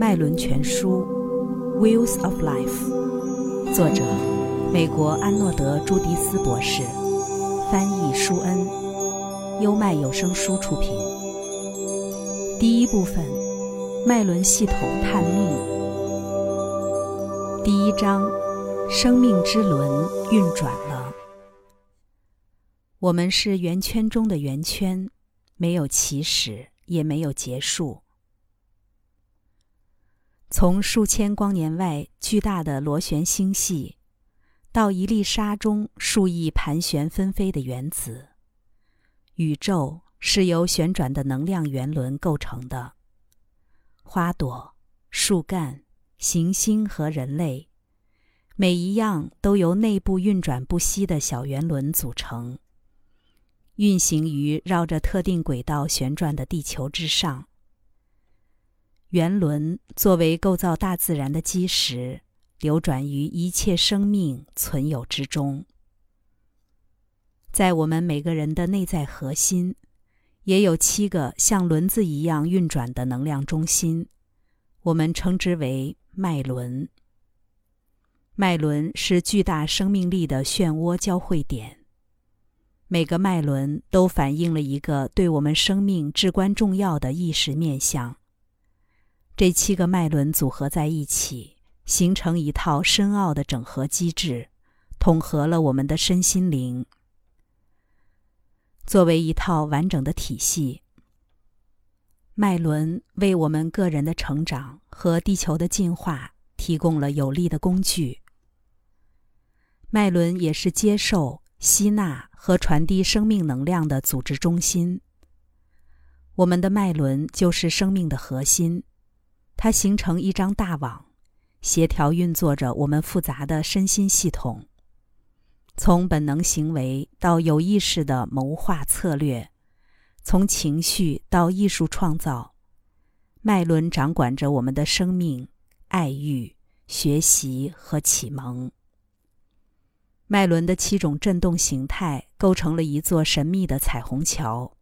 脉轮全书》（Wheels of Life），作者美国安诺德·朱迪斯博士，翻译舒恩，优麦有声书出品。第一部分：脉轮系统探秘。第一章：生命之轮运转了。我们是圆圈中的圆圈，没有起始，也没有结束。从数千光年外巨大的螺旋星系，到一粒沙中数亿盘旋纷飞的原子，宇宙是由旋转的能量圆轮构成的。花朵、树干、行星和人类，每一样都由内部运转不息的小圆轮组成，运行于绕着特定轨道旋转的地球之上。圆轮作为构造大自然的基石，流转于一切生命存有之中。在我们每个人的内在核心，也有七个像轮子一样运转的能量中心，我们称之为脉轮。脉轮是巨大生命力的漩涡交汇点，每个脉轮都反映了一个对我们生命至关重要的意识面向。这七个脉轮组合在一起，形成一套深奥的整合机制，统合了我们的身心灵。作为一套完整的体系，脉轮为我们个人的成长和地球的进化提供了有力的工具。脉轮也是接受、吸纳和传递生命能量的组织中心。我们的脉轮就是生命的核心。它形成一张大网，协调运作着我们复杂的身心系统。从本能行为到有意识的谋划策略，从情绪到艺术创造，脉轮掌管着我们的生命、爱欲、学习和启蒙。脉轮的七种振动形态构成了一座神秘的彩虹桥，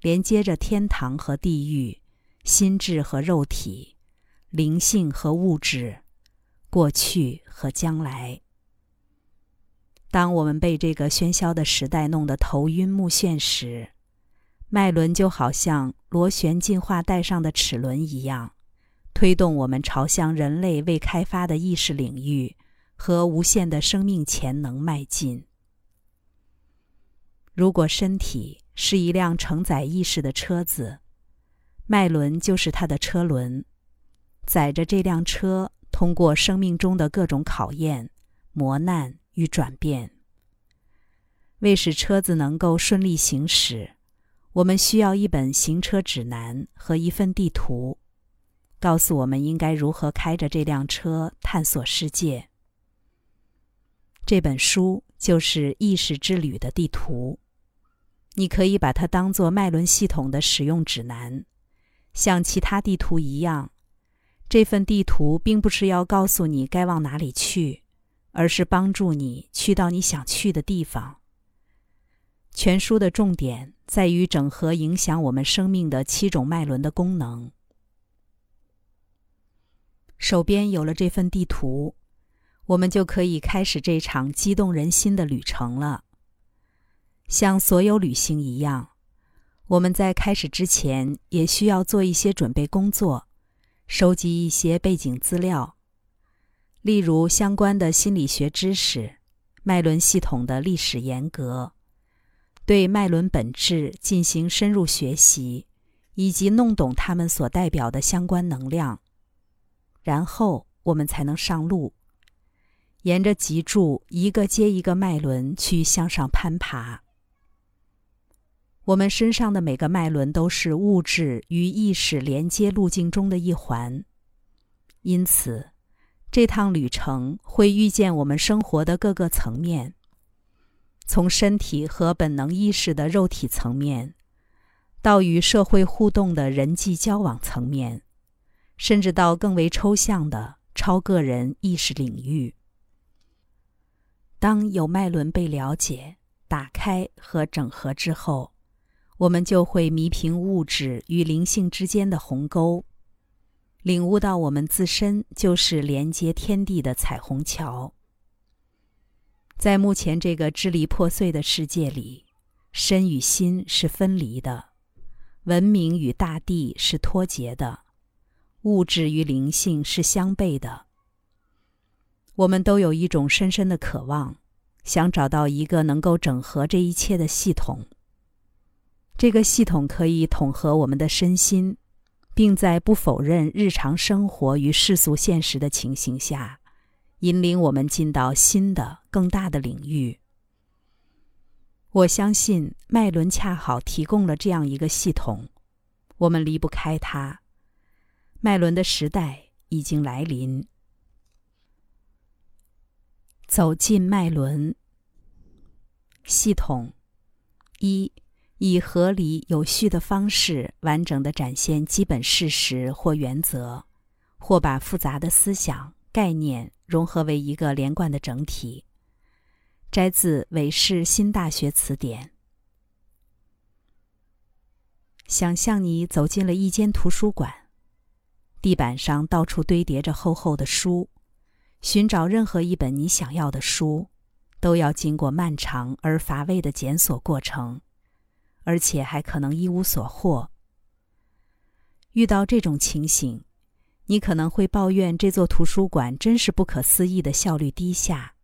连接着天堂和地狱、心智和肉体。灵性和物质，过去和将来。当我们被这个喧嚣的时代弄得头晕目眩时，脉轮就好像螺旋进化带上的齿轮一样，推动我们朝向人类未开发的意识领域和无限的生命潜能迈进。如果身体是一辆承载意识的车子，脉轮就是它的车轮。载着这辆车通过生命中的各种考验、磨难与转变。为使车子能够顺利行驶，我们需要一本行车指南和一份地图，告诉我们应该如何开着这辆车探索世界。这本书就是意识之旅的地图，你可以把它当做脉轮系统的使用指南，像其他地图一样。这份地图并不是要告诉你该往哪里去，而是帮助你去到你想去的地方。全书的重点在于整合影响我们生命的七种脉轮的功能。手边有了这份地图，我们就可以开始这场激动人心的旅程了。像所有旅行一样，我们在开始之前也需要做一些准备工作。收集一些背景资料，例如相关的心理学知识、脉轮系统的历史沿革，对脉轮本质进行深入学习，以及弄懂它们所代表的相关能量。然后我们才能上路，沿着脊柱一个接一个脉轮去向上攀爬。我们身上的每个脉轮都是物质与意识连接路径中的一环，因此，这趟旅程会遇见我们生活的各个层面，从身体和本能意识的肉体层面，到与社会互动的人际交往层面，甚至到更为抽象的超个人意识领域。当有脉轮被了解、打开和整合之后，我们就会弥平物质与灵性之间的鸿沟，领悟到我们自身就是连接天地的彩虹桥。在目前这个支离破碎的世界里，身与心是分离的，文明与大地是脱节的，物质与灵性是相悖的。我们都有一种深深的渴望，想找到一个能够整合这一切的系统。这个系统可以统合我们的身心。并在不否认日常生活与世俗现实的情形下，引领我们进到新的、更大的领域。我相信脉轮恰好提供了这样一个系统，我们离不开它。脉轮的时代已经来临。走进脉轮系统一。以合理有序的方式，完整的展现基本事实或原则，或把复杂的思想概念融合为一个连贯的整体。摘自《韦氏新大学词典》。想象你走进了一间图书馆，地板上到处堆叠着厚厚的书，寻找任何一本你想要的书，都要经过漫长而乏味的检索过程。而且还可能一无所获。遇到这种情形，你可能会抱怨这座图书馆真是不可思议的效率低下。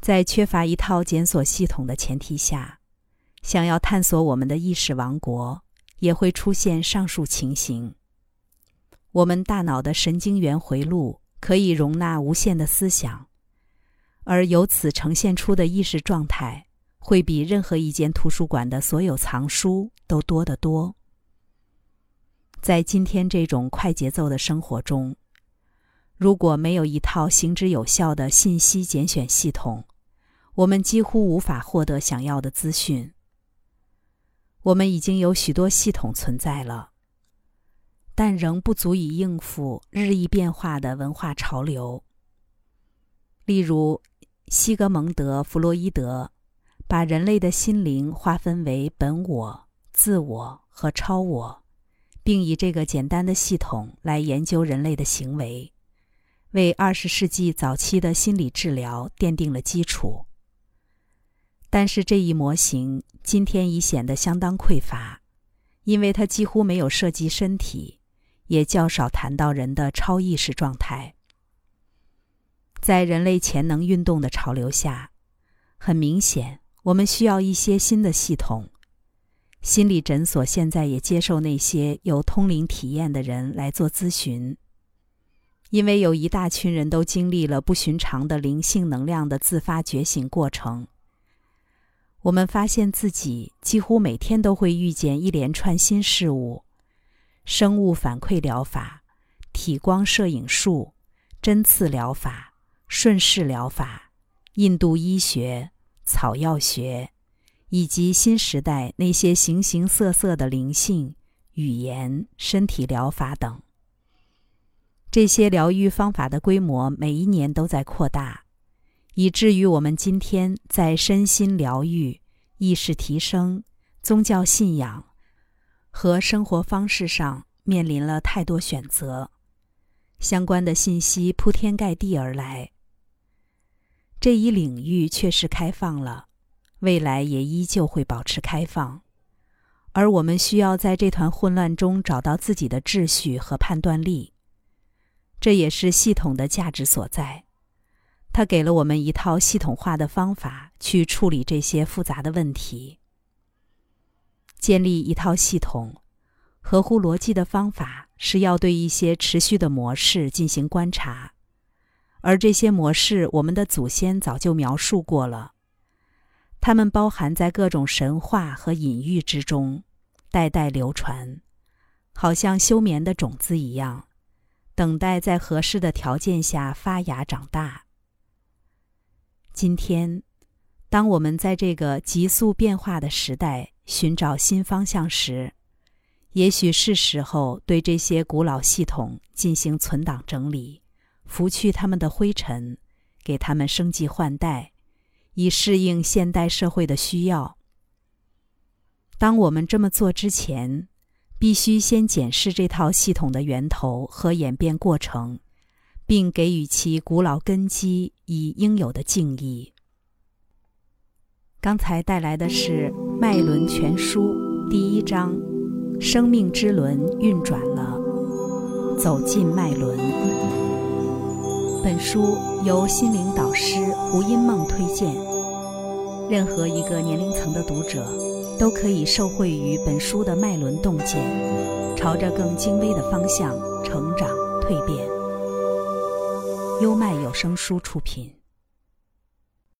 在缺乏一套检索系统的前提下，想要探索我们的意识王国，也会出现上述情形。我们大脑的神经元回路可以容纳无限的思想，而由此呈现出的意识状态。会比任何一间图书馆的所有藏书都多得多。在今天这种快节奏的生活中，如果没有一套行之有效的信息拣选系统，我们几乎无法获得想要的资讯。我们已经有许多系统存在了，但仍不足以应付日益变化的文化潮流。例如，西格蒙德·弗洛伊德。把人类的心灵划分为本我、自我和超我，并以这个简单的系统来研究人类的行为，为二十世纪早期的心理治疗奠定了基础。但是这一模型今天已显得相当匮乏，因为它几乎没有涉及身体，也较少谈到人的超意识状态。在人类潜能运动的潮流下，很明显。我们需要一些新的系统。心理诊所现在也接受那些有通灵体验的人来做咨询，因为有一大群人都经历了不寻常的灵性能量的自发觉醒过程。我们发现自己几乎每天都会遇见一连串新事物：生物反馈疗法、体光摄影术、针刺疗法、顺势疗法、印度医学。草药学，以及新时代那些形形色色的灵性、语言、身体疗法等，这些疗愈方法的规模每一年都在扩大，以至于我们今天在身心疗愈、意识提升、宗教信仰和生活方式上面临了太多选择，相关的信息铺天盖地而来。这一领域确实开放了，未来也依旧会保持开放，而我们需要在这团混乱中找到自己的秩序和判断力。这也是系统的价值所在，它给了我们一套系统化的方法去处理这些复杂的问题。建立一套系统，合乎逻辑的方法是要对一些持续的模式进行观察。而这些模式，我们的祖先早就描述过了。它们包含在各种神话和隐喻之中，代代流传，好像休眠的种子一样，等待在合适的条件下发芽长大。今天，当我们在这个急速变化的时代寻找新方向时，也许是时候对这些古老系统进行存档整理。拂去他们的灰尘，给他们升级换代，以适应现代社会的需要。当我们这么做之前，必须先检视这套系统的源头和演变过程，并给予其古老根基以应有的敬意。刚才带来的是《脉轮全书》第一章：生命之轮运转了，走进脉轮。本书由心灵导师胡因梦推荐，任何一个年龄层的读者都可以受惠于本书的脉轮洞见，朝着更精微的方向成长蜕变。优麦有声书出品。